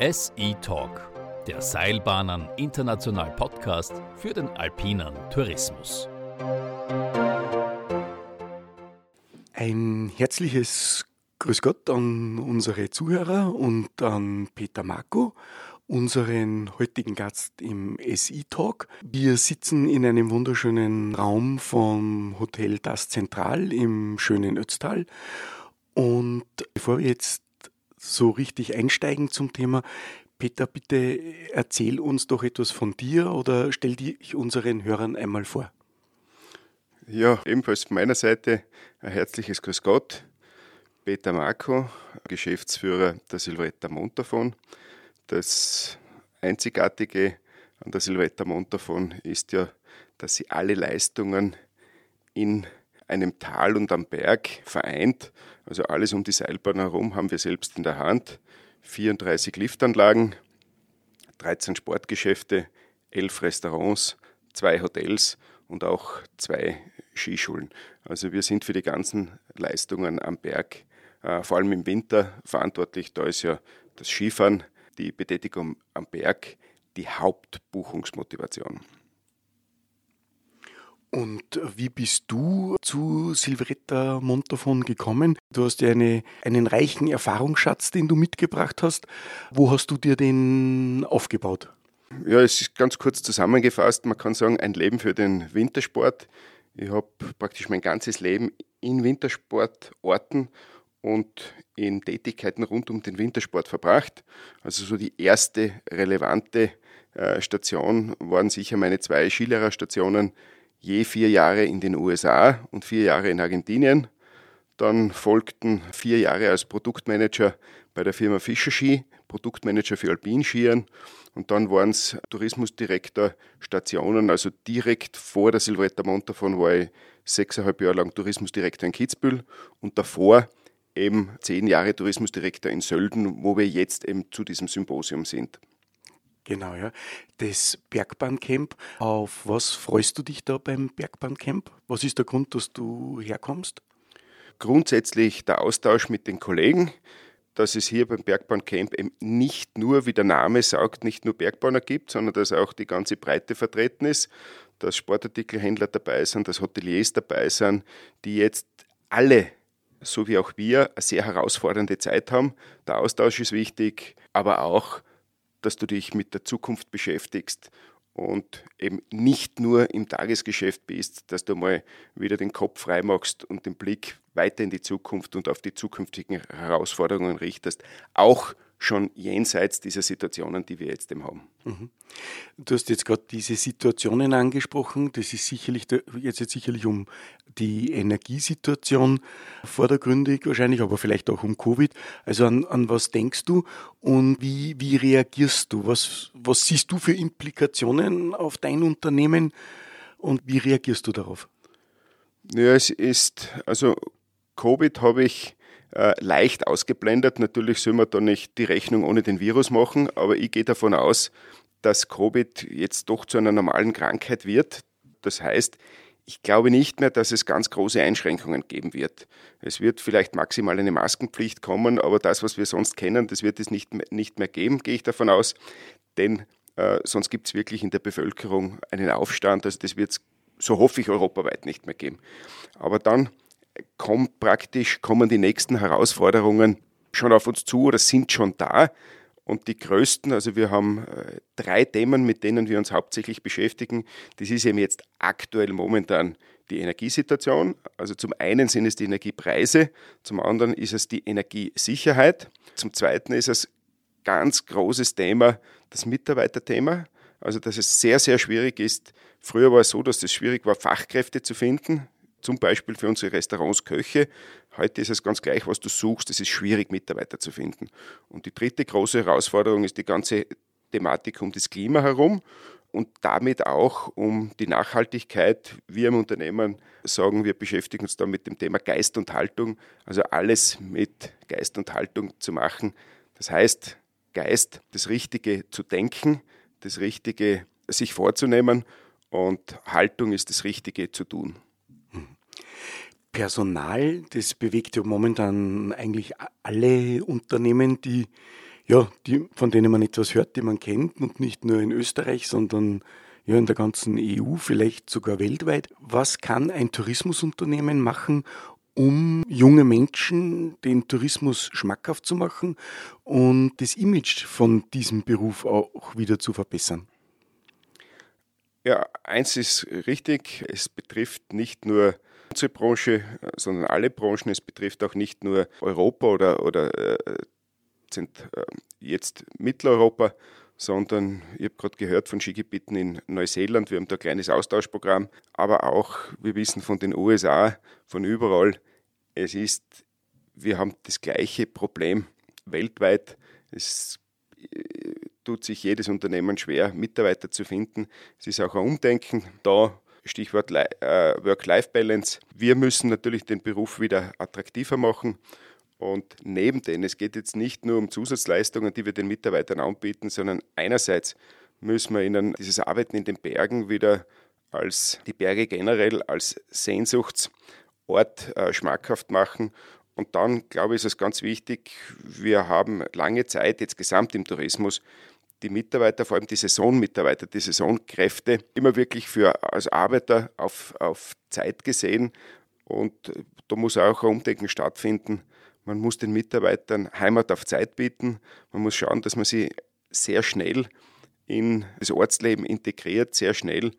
SE Talk, der Seilbahnen International Podcast für den alpinen Tourismus. Ein herzliches Grüß Gott an unsere Zuhörer und an Peter Marco, unseren heutigen Gast im SI Talk. Wir sitzen in einem wunderschönen Raum vom Hotel Das Zentral im schönen Ötztal. Und bevor wir jetzt so richtig einsteigen zum Thema, Peter, bitte erzähl uns doch etwas von dir oder stell dich unseren Hörern einmal vor. Ja, ebenfalls von meiner Seite ein herzliches Grüß Gott. Peter Marco, Geschäftsführer der Silvretta Montafon. Das Einzigartige an der Silvretta Montafon ist ja, dass sie alle Leistungen in einem Tal und am Berg vereint. Also alles um die Seilbahn herum haben wir selbst in der Hand. 34 Liftanlagen, 13 Sportgeschäfte, 11 Restaurants, zwei Hotels und auch zwei Skischulen. Also wir sind für die ganzen Leistungen am Berg, äh, vor allem im Winter, verantwortlich. Da ist ja das Skifahren, die Betätigung am Berg die Hauptbuchungsmotivation. Und wie bist du zu Silvretta Montafon gekommen? Du hast ja eine, einen reichen Erfahrungsschatz, den du mitgebracht hast. Wo hast du dir den aufgebaut? Ja, es ist ganz kurz zusammengefasst. Man kann sagen, ein Leben für den Wintersport. Ich habe praktisch mein ganzes Leben in Wintersportorten und in Tätigkeiten rund um den Wintersport verbracht. Also so die erste relevante äh, Station waren sicher meine zwei Skilehrerstationen je vier Jahre in den USA und vier Jahre in Argentinien. Dann folgten vier Jahre als Produktmanager bei der Firma Fischer Ski, Produktmanager für Alpinskiern. Und dann waren es Tourismusdirektor Stationen, also direkt vor der Silvretta Montafon war ich sechseinhalb Jahre lang Tourismusdirektor in Kitzbühel und davor eben zehn Jahre Tourismusdirektor in Sölden, wo wir jetzt eben zu diesem Symposium sind. Genau, ja. Das Bergbahncamp, auf was freust du dich da beim Bergbahncamp? Was ist der Grund, dass du herkommst? Grundsätzlich der Austausch mit den Kollegen, dass es hier beim Bergbahncamp eben nicht nur, wie der Name sagt, nicht nur Bergbahner gibt, sondern dass auch die ganze Breite vertreten ist, dass Sportartikelhändler dabei sind, dass Hoteliers dabei sind, die jetzt alle, so wie auch wir, eine sehr herausfordernde Zeit haben. Der Austausch ist wichtig, aber auch dass du dich mit der Zukunft beschäftigst und eben nicht nur im Tagesgeschäft bist, dass du mal wieder den Kopf frei machst und den Blick weiter in die Zukunft und auf die zukünftigen Herausforderungen richtest. Auch schon jenseits dieser Situationen, die wir jetzt eben haben. Mhm. Du hast jetzt gerade diese Situationen angesprochen. Das ist sicherlich jetzt, jetzt sicherlich um die Energiesituation vordergründig wahrscheinlich, aber vielleicht auch um Covid. Also an, an was denkst du und wie, wie reagierst du? Was, was siehst du für Implikationen auf dein Unternehmen und wie reagierst du darauf? Ja, es ist, also Covid habe ich äh, leicht ausgeblendet. Natürlich soll man da nicht die Rechnung ohne den Virus machen, aber ich gehe davon aus, dass Covid jetzt doch zu einer normalen Krankheit wird. Das heißt, ich glaube nicht mehr, dass es ganz große Einschränkungen geben wird. Es wird vielleicht maximal eine Maskenpflicht kommen, aber das, was wir sonst kennen, das wird es nicht mehr, nicht mehr geben, gehe ich davon aus. Denn äh, sonst gibt es wirklich in der Bevölkerung einen Aufstand. Also das wird es, so hoffe ich, europaweit nicht mehr geben. Aber dann kommt praktisch, kommen die nächsten Herausforderungen schon auf uns zu oder sind schon da. Und die größten, also wir haben äh, drei Themen, mit denen wir uns hauptsächlich beschäftigen. Das ist eben jetzt aktuell momentan die Energiesituation. Also zum einen sind es die Energiepreise, zum anderen ist es die Energiesicherheit, zum zweiten ist es ganz großes Thema das Mitarbeiterthema. Also dass es sehr, sehr schwierig ist. Früher war es so, dass es schwierig war, Fachkräfte zu finden zum Beispiel für unsere Restaurants Köche. Heute ist es ganz gleich, was du suchst. Es ist schwierig, Mitarbeiter zu finden. Und die dritte große Herausforderung ist die ganze Thematik um das Klima herum und damit auch um die Nachhaltigkeit. Wir im Unternehmen sagen, wir beschäftigen uns da mit dem Thema Geist und Haltung, also alles mit Geist und Haltung zu machen. Das heißt, Geist, das Richtige zu denken, das Richtige sich vorzunehmen und Haltung ist das Richtige zu tun. Personal, das bewegt ja momentan eigentlich alle Unternehmen, die ja, die, von denen man etwas hört, die man kennt und nicht nur in Österreich, sondern ja, in der ganzen EU, vielleicht sogar weltweit. Was kann ein Tourismusunternehmen machen, um junge Menschen den Tourismus schmackhaft zu machen und das Image von diesem Beruf auch wieder zu verbessern? Ja, eins ist richtig, es betrifft nicht nur unsere Branche, sondern alle Branchen. Es betrifft auch nicht nur Europa oder, oder äh, sind äh, jetzt Mitteleuropa, sondern ich habe gerade gehört von Skigebieten in Neuseeland, wir haben da ein kleines Austauschprogramm, aber auch, wir wissen von den USA, von überall, es ist, wir haben das gleiche Problem weltweit. Es äh, tut sich jedes Unternehmen schwer, Mitarbeiter zu finden. Es ist auch ein Umdenken da. Stichwort äh, Work-Life-Balance. Wir müssen natürlich den Beruf wieder attraktiver machen. Und neben denen, es geht jetzt nicht nur um Zusatzleistungen, die wir den Mitarbeitern anbieten, sondern einerseits müssen wir ihnen dieses Arbeiten in den Bergen wieder als die Berge generell als Sehnsuchtsort äh, schmackhaft machen. Und dann, glaube ich, ist es ganz wichtig, wir haben lange Zeit jetzt gesamt im Tourismus die Mitarbeiter, vor allem die Saisonmitarbeiter, die Saisonkräfte, immer wirklich für als Arbeiter auf, auf Zeit gesehen. Und da muss auch ein Umdenken stattfinden man muss den Mitarbeitern Heimat auf Zeit bieten. Man muss schauen, dass man sie sehr schnell in das Ortsleben integriert, sehr schnell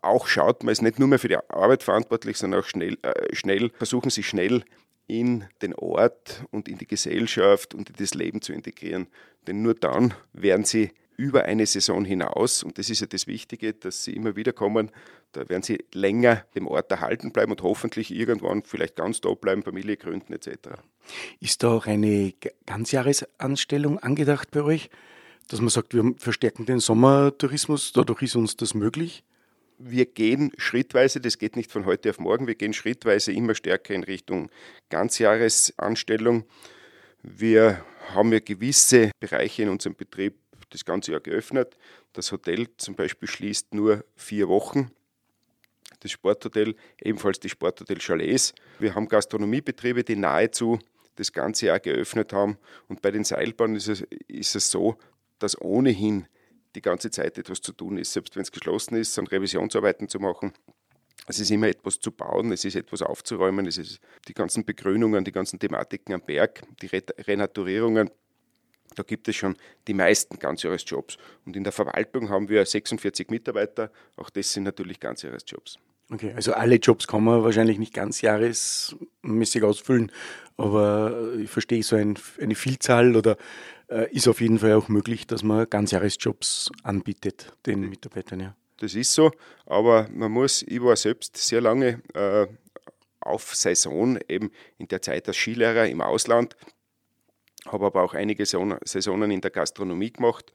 auch schaut, man ist nicht nur mehr für die Arbeit verantwortlich, sondern auch schnell, äh, schnell versuchen sie schnell in den Ort und in die Gesellschaft und in das Leben zu integrieren. Denn nur dann werden sie über eine Saison hinaus, und das ist ja das Wichtige, dass sie immer wieder kommen, da werden sie länger im Ort erhalten bleiben und hoffentlich irgendwann vielleicht ganz da bleiben, Familie gründen etc. Ist da auch eine Ganzjahresanstellung angedacht bei euch, dass man sagt, wir verstärken den Sommertourismus, dadurch ist uns das möglich? Wir gehen schrittweise, das geht nicht von heute auf morgen, wir gehen schrittweise immer stärker in Richtung Ganzjahresanstellung. Wir haben ja gewisse Bereiche in unserem Betrieb, das ganze Jahr geöffnet. Das Hotel zum Beispiel schließt nur vier Wochen. Das Sporthotel, ebenfalls die Sporthotel Chalets. Wir haben Gastronomiebetriebe, die nahezu das ganze Jahr geöffnet haben. Und bei den Seilbahnen ist es, ist es so, dass ohnehin die ganze Zeit etwas zu tun ist. Selbst wenn es geschlossen ist, sind Revisionsarbeiten zu machen. Es ist immer etwas zu bauen, es ist etwas aufzuräumen, es ist die ganzen Begrünungen, die ganzen Thematiken am Berg, die Renaturierungen, da gibt es schon die meisten Ganzjahresjobs. Und in der Verwaltung haben wir 46 Mitarbeiter. Auch das sind natürlich Ganzjahresjobs. Okay, also alle Jobs kann man wahrscheinlich nicht ganzjahresmäßig ausfüllen, aber ich verstehe so ein, eine Vielzahl oder äh, ist auf jeden Fall auch möglich, dass man Ganzjahresjobs anbietet den Mitarbeitern. Ja. Das ist so, aber man muss, ich war selbst sehr lange äh, auf Saison, eben in der Zeit als Skilehrer im Ausland habe aber auch einige Saisonen in der Gastronomie gemacht,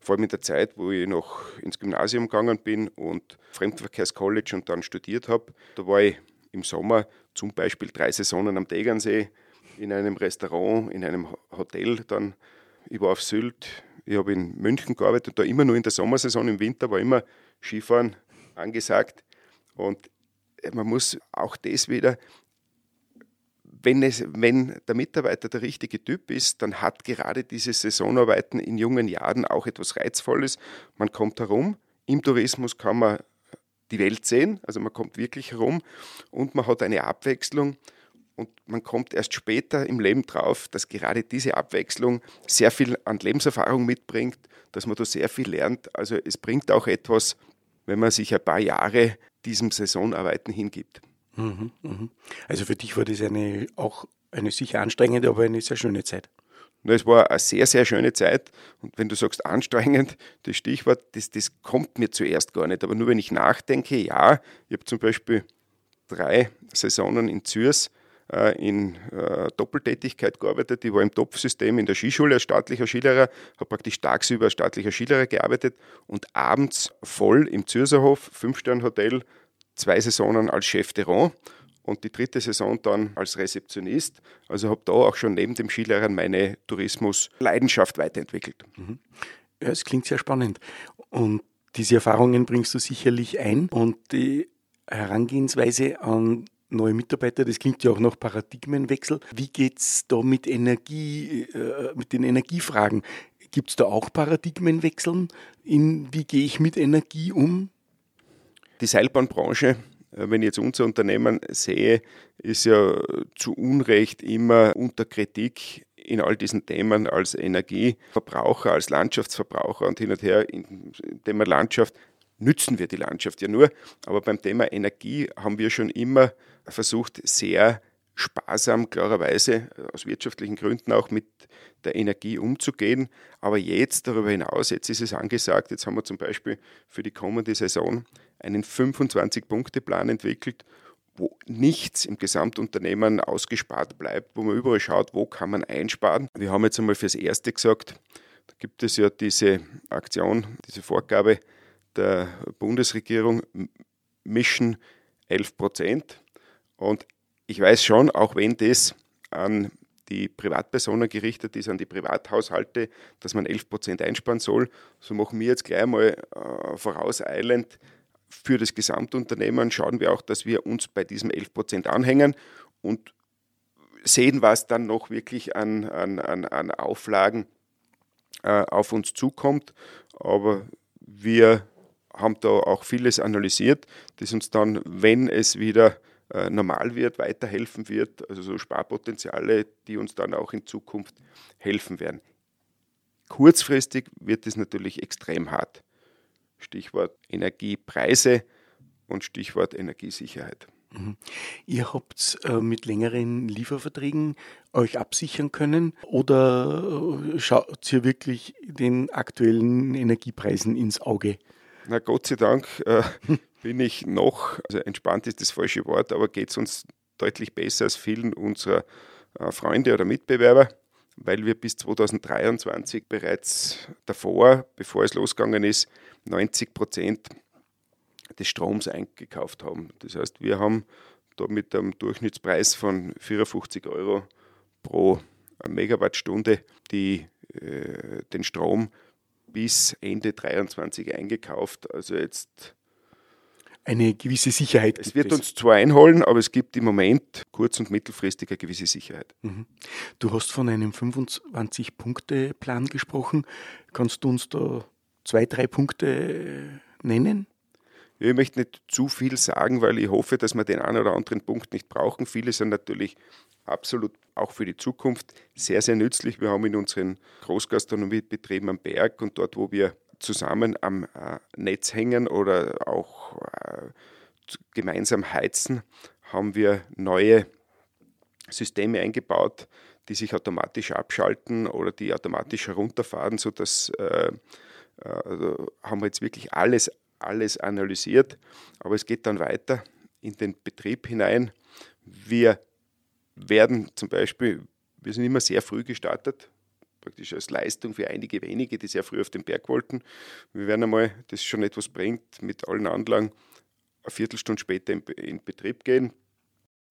vor allem in der Zeit, wo ich noch ins Gymnasium gegangen bin und Fremdverkehrscollege und dann studiert habe. Da war ich im Sommer zum Beispiel drei Saisonen am Tegernsee, in einem Restaurant, in einem Hotel dann. Ich war auf Sylt, ich habe in München gearbeitet, da immer nur in der Sommersaison, im Winter war immer Skifahren angesagt. Und man muss auch das wieder wenn, es, wenn der Mitarbeiter der richtige Typ ist, dann hat gerade diese Saisonarbeiten in jungen Jahren auch etwas Reizvolles. Man kommt herum. Im Tourismus kann man die Welt sehen, also man kommt wirklich herum und man hat eine Abwechslung und man kommt erst später im Leben drauf, dass gerade diese Abwechslung sehr viel an Lebenserfahrung mitbringt, dass man da sehr viel lernt. Also es bringt auch etwas, wenn man sich ein paar Jahre diesem Saisonarbeiten hingibt. Mhm, mhm. Also für dich war das eine, auch eine sicher anstrengende, aber eine sehr schöne Zeit. Es war eine sehr, sehr schöne Zeit. Und wenn du sagst anstrengend, das Stichwort, das, das kommt mir zuerst gar nicht. Aber nur wenn ich nachdenke, ja, ich habe zum Beispiel drei Saisonen in Zürs äh, in äh, Doppeltätigkeit gearbeitet. Ich war im Topfsystem in der Skischule als staatlicher Skilehrer, habe praktisch tagsüber als staatlicher Skilehrer gearbeitet und abends voll im Zürserhof, Fünf-Stern-Hotel, zwei Saisonen als Chef de Rang und die dritte Saison dann als Rezeptionist. Also habe da auch schon neben dem Skilehrern meine Tourismusleidenschaft weiterentwickelt. Mhm. Ja, es klingt sehr spannend. Und diese Erfahrungen bringst du sicherlich ein und die Herangehensweise an neue Mitarbeiter, das klingt ja auch nach Paradigmenwechsel. Wie geht es da mit Energie, äh, mit den Energiefragen? Gibt es da auch Paradigmenwechseln? In, wie gehe ich mit Energie um? Die Seilbahnbranche, äh, wenn ich jetzt unser Unternehmen sehe, ist ja zu Unrecht immer unter Kritik in all diesen Themen als Energieverbraucher, als Landschaftsverbraucher und hin und her, dem Thema Landschaft nützen wir die Landschaft ja nur. Aber beim Thema Energie haben wir schon immer versucht, sehr sparsam, klarerweise aus wirtschaftlichen Gründen auch mit der Energie umzugehen. Aber jetzt darüber hinaus, jetzt ist es angesagt, jetzt haben wir zum Beispiel für die kommende Saison einen 25-Punkte-Plan entwickelt, wo nichts im Gesamtunternehmen ausgespart bleibt, wo man überall schaut, wo kann man einsparen. Wir haben jetzt einmal fürs Erste gesagt, da gibt es ja diese Aktion, diese Vorgabe der Bundesregierung, Mission 11 Prozent. Und ich weiß schon, auch wenn das an die Privatpersonen gerichtet ist, an die Privathaushalte, dass man 11 Prozent einsparen soll, so machen wir jetzt gleich mal äh, vorauseilend für das Gesamtunternehmen, schauen wir auch, dass wir uns bei diesem 11 Prozent anhängen und sehen, was dann noch wirklich an, an, an, an Auflagen äh, auf uns zukommt. Aber wir haben da auch vieles analysiert, das uns dann, wenn es wieder normal wird, weiterhelfen wird. Also so Sparpotenziale, die uns dann auch in Zukunft helfen werden. Kurzfristig wird es natürlich extrem hart. Stichwort Energiepreise und Stichwort Energiesicherheit. Mhm. Ihr habt äh, mit längeren Lieferverträgen euch absichern können oder äh, schaut ihr wirklich den aktuellen Energiepreisen ins Auge? Na Gott sei Dank äh, bin ich noch, also entspannt ist das falsche Wort, aber geht es uns deutlich besser als vielen unserer äh, Freunde oder Mitbewerber, weil wir bis 2023 bereits davor, bevor es losgegangen ist, 90 Prozent des Stroms eingekauft haben. Das heißt, wir haben da mit einem Durchschnittspreis von 54 Euro pro Megawattstunde die, äh, den Strom bis Ende 2023 eingekauft. Also jetzt eine gewisse Sicherheit. Es wird es. uns zwar einholen, aber es gibt im Moment kurz- und mittelfristig eine gewisse Sicherheit. Mhm. Du hast von einem 25-Punkte-Plan gesprochen. Kannst du uns da zwei, drei Punkte nennen? Ich möchte nicht zu viel sagen, weil ich hoffe, dass wir den einen oder anderen Punkt nicht brauchen. Viele sind natürlich absolut auch für die Zukunft sehr, sehr nützlich. Wir haben in unseren Großgastronomiebetrieben am Berg und dort, wo wir zusammen am äh, Netz hängen oder auch äh, gemeinsam heizen, haben wir neue Systeme eingebaut, die sich automatisch abschalten oder die automatisch herunterfahren, sodass äh, also haben wir jetzt wirklich alles, alles analysiert. Aber es geht dann weiter in den Betrieb hinein. Wir werden zum Beispiel, wir sind immer sehr früh gestartet, praktisch als Leistung für einige wenige, die sehr früh auf den Berg wollten. Wir werden einmal, das schon etwas bringt, mit allen Anlagen eine Viertelstunde später in, in Betrieb gehen.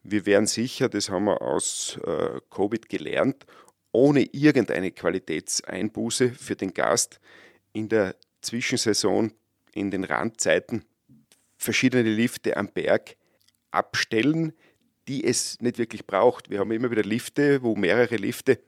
Wir werden sicher, das haben wir aus äh, Covid gelernt, ohne irgendeine Qualitätseinbuße für den Gast in der Zwischensaison, in den Randzeiten verschiedene Lifte am Berg abstellen, die es nicht wirklich braucht. Wir haben immer wieder Lifte, wo mehrere Lifte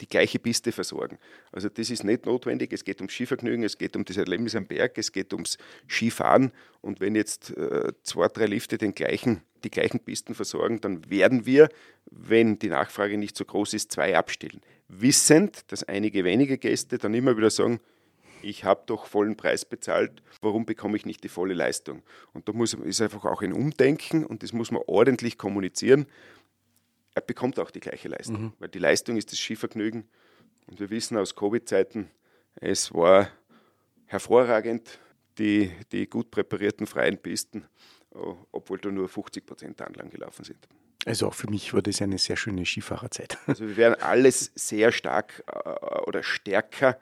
die gleiche Piste versorgen. Also das ist nicht notwendig. Es geht ums Skivergnügen, es geht um das Erlebnis am Berg, es geht ums Skifahren. Und wenn jetzt äh, zwei, drei Lifte den gleichen, die gleichen Pisten versorgen, dann werden wir, wenn die Nachfrage nicht so groß ist, zwei abstellen. Wissend, dass einige wenige Gäste dann immer wieder sagen, ich habe doch vollen Preis bezahlt, warum bekomme ich nicht die volle Leistung? Und da muss, ist einfach auch ein Umdenken und das muss man ordentlich kommunizieren er bekommt auch die gleiche Leistung, mhm. weil die Leistung ist das Skivergnügen. Und wir wissen aus Covid-Zeiten, es war hervorragend, die, die gut präparierten freien Pisten, oh, obwohl da nur 50 Prozent Anlagen gelaufen sind. Also auch für mich war das eine sehr schöne Skifahrerzeit. Also wir werden alles sehr stark äh, oder stärker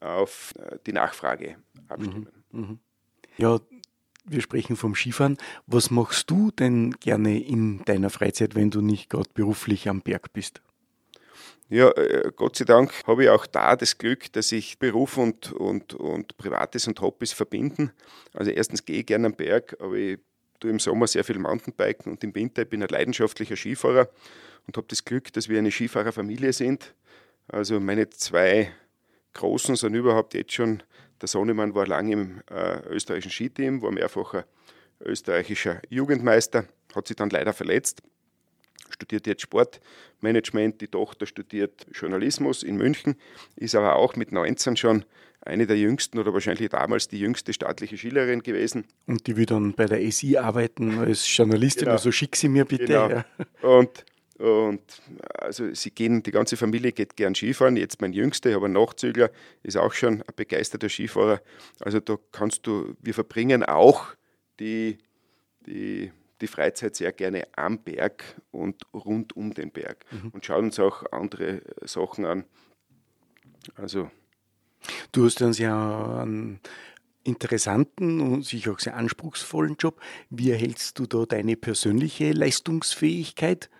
auf äh, die Nachfrage abstimmen. Mhm. Mhm. Ja, wir sprechen vom Skifahren. Was machst du denn gerne in deiner Freizeit, wenn du nicht gerade beruflich am Berg bist? Ja, äh, Gott sei Dank habe ich auch da das Glück, dass ich Beruf und, und, und Privates und Hobbys verbinden. Also erstens gehe ich gerne am Berg, aber ich tue im Sommer sehr viel Mountainbiken und im Winter bin ich ein leidenschaftlicher Skifahrer und habe das Glück, dass wir eine Skifahrerfamilie sind. Also meine zwei Großen sind überhaupt jetzt schon, der Sonnemann war lange im äh, österreichischen Skiteam, war mehrfacher österreichischer Jugendmeister, hat sich dann leider verletzt, studiert jetzt Sportmanagement, die Tochter studiert Journalismus in München, ist aber auch mit 19 schon eine der jüngsten oder wahrscheinlich damals die jüngste staatliche Schülerin gewesen. Und die will dann bei der SI arbeiten als Journalistin, genau. also schick sie mir bitte. Genau. Ja. Und, und also sie gehen, die ganze Familie geht gern Skifahren. Jetzt mein Jüngster, ich habe einen Nachzügler, ist auch schon ein begeisterter Skifahrer. Also da kannst du, wir verbringen auch die, die, die Freizeit sehr gerne am Berg und rund um den Berg mhm. und schauen uns auch andere Sachen an. Also Du hast einen sehr einen interessanten und sicher auch sehr anspruchsvollen Job. Wie erhältst du da deine persönliche Leistungsfähigkeit?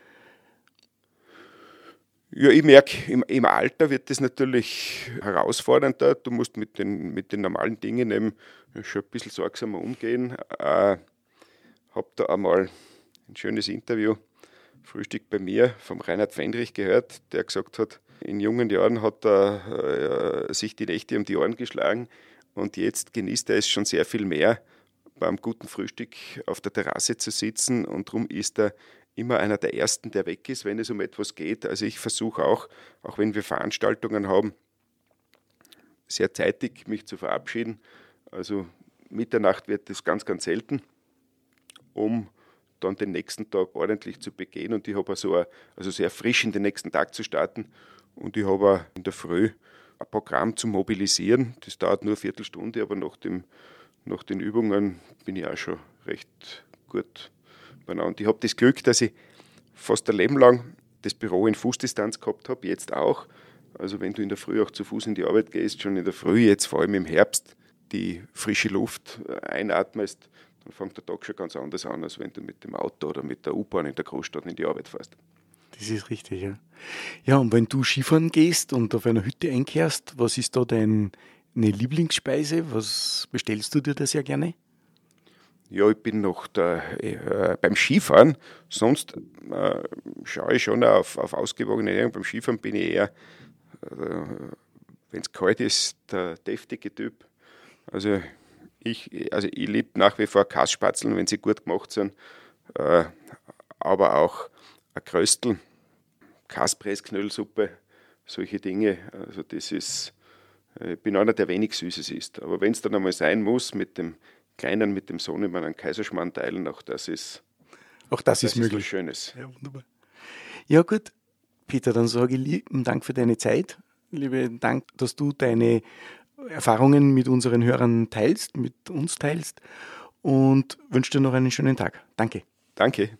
Ja, ich merke, im, im, Alter wird das natürlich herausfordernder. Du musst mit den, mit den normalen Dingen eben schon ein bisschen sorgsamer umgehen. Äh, habe da einmal ein schönes Interview, Frühstück bei mir, vom Reinhard Fendrich gehört, der gesagt hat, in jungen Jahren hat er äh, sich die Nächte um die Ohren geschlagen und jetzt genießt er es schon sehr viel mehr, beim guten Frühstück auf der Terrasse zu sitzen und darum ist er immer einer der Ersten, der weg ist, wenn es um etwas geht. Also ich versuche auch, auch wenn wir Veranstaltungen haben, sehr zeitig mich zu verabschieden. Also Mitternacht wird es ganz, ganz selten, um dann den nächsten Tag ordentlich zu begehen und ich habe also, also sehr frisch in den nächsten Tag zu starten und ich habe in der Früh ein Programm zu mobilisieren. Das dauert nur eine Viertelstunde, aber nach, dem, nach den Übungen bin ich auch schon recht gut beieinander. Und ich habe das Glück, dass ich fast ein Leben lang das Büro in Fußdistanz gehabt habe, jetzt auch. Also wenn du in der Früh auch zu Fuß in die Arbeit gehst, schon in der Früh, jetzt vor allem im Herbst, die frische Luft einatmest, dann fängt der Tag schon ganz anders an, als wenn du mit dem Auto oder mit der U-Bahn in der Großstadt in die Arbeit fährst. Das ist richtig, ja. Ja, und wenn du Skifahren gehst und auf einer Hütte einkehrst, was ist da deine Lieblingsspeise? Was bestellst du dir da sehr gerne? Ja, ich bin noch da, äh, beim Skifahren. Sonst äh, schaue ich schon auf, auf ausgewogene Ernährung. Beim Skifahren bin ich eher, äh, wenn es kalt ist, der deftige Typ. Also ich, also ich liebe nach wie vor Kasspatzeln, wenn sie gut gemacht sind, äh, aber auch ein Kröstel Kaspressknöllsuppe, solche Dinge. Also das ist, äh, ich bin einer, der wenig Süßes isst. Aber wenn es dann einmal sein muss, mit dem Kleinen, mit dem Sohn immer einen Kaiserschmarrn teilen, auch das ist, auch das, das ist möglich. Ist Schönes. Ja, wunderbar. Ja, gut. Peter, dann sage ich lieben Dank für deine Zeit. Lieben Dank, dass du deine Erfahrungen mit unseren Hörern teilst, mit uns teilst und wünsche dir noch einen schönen Tag. Danke. Danke.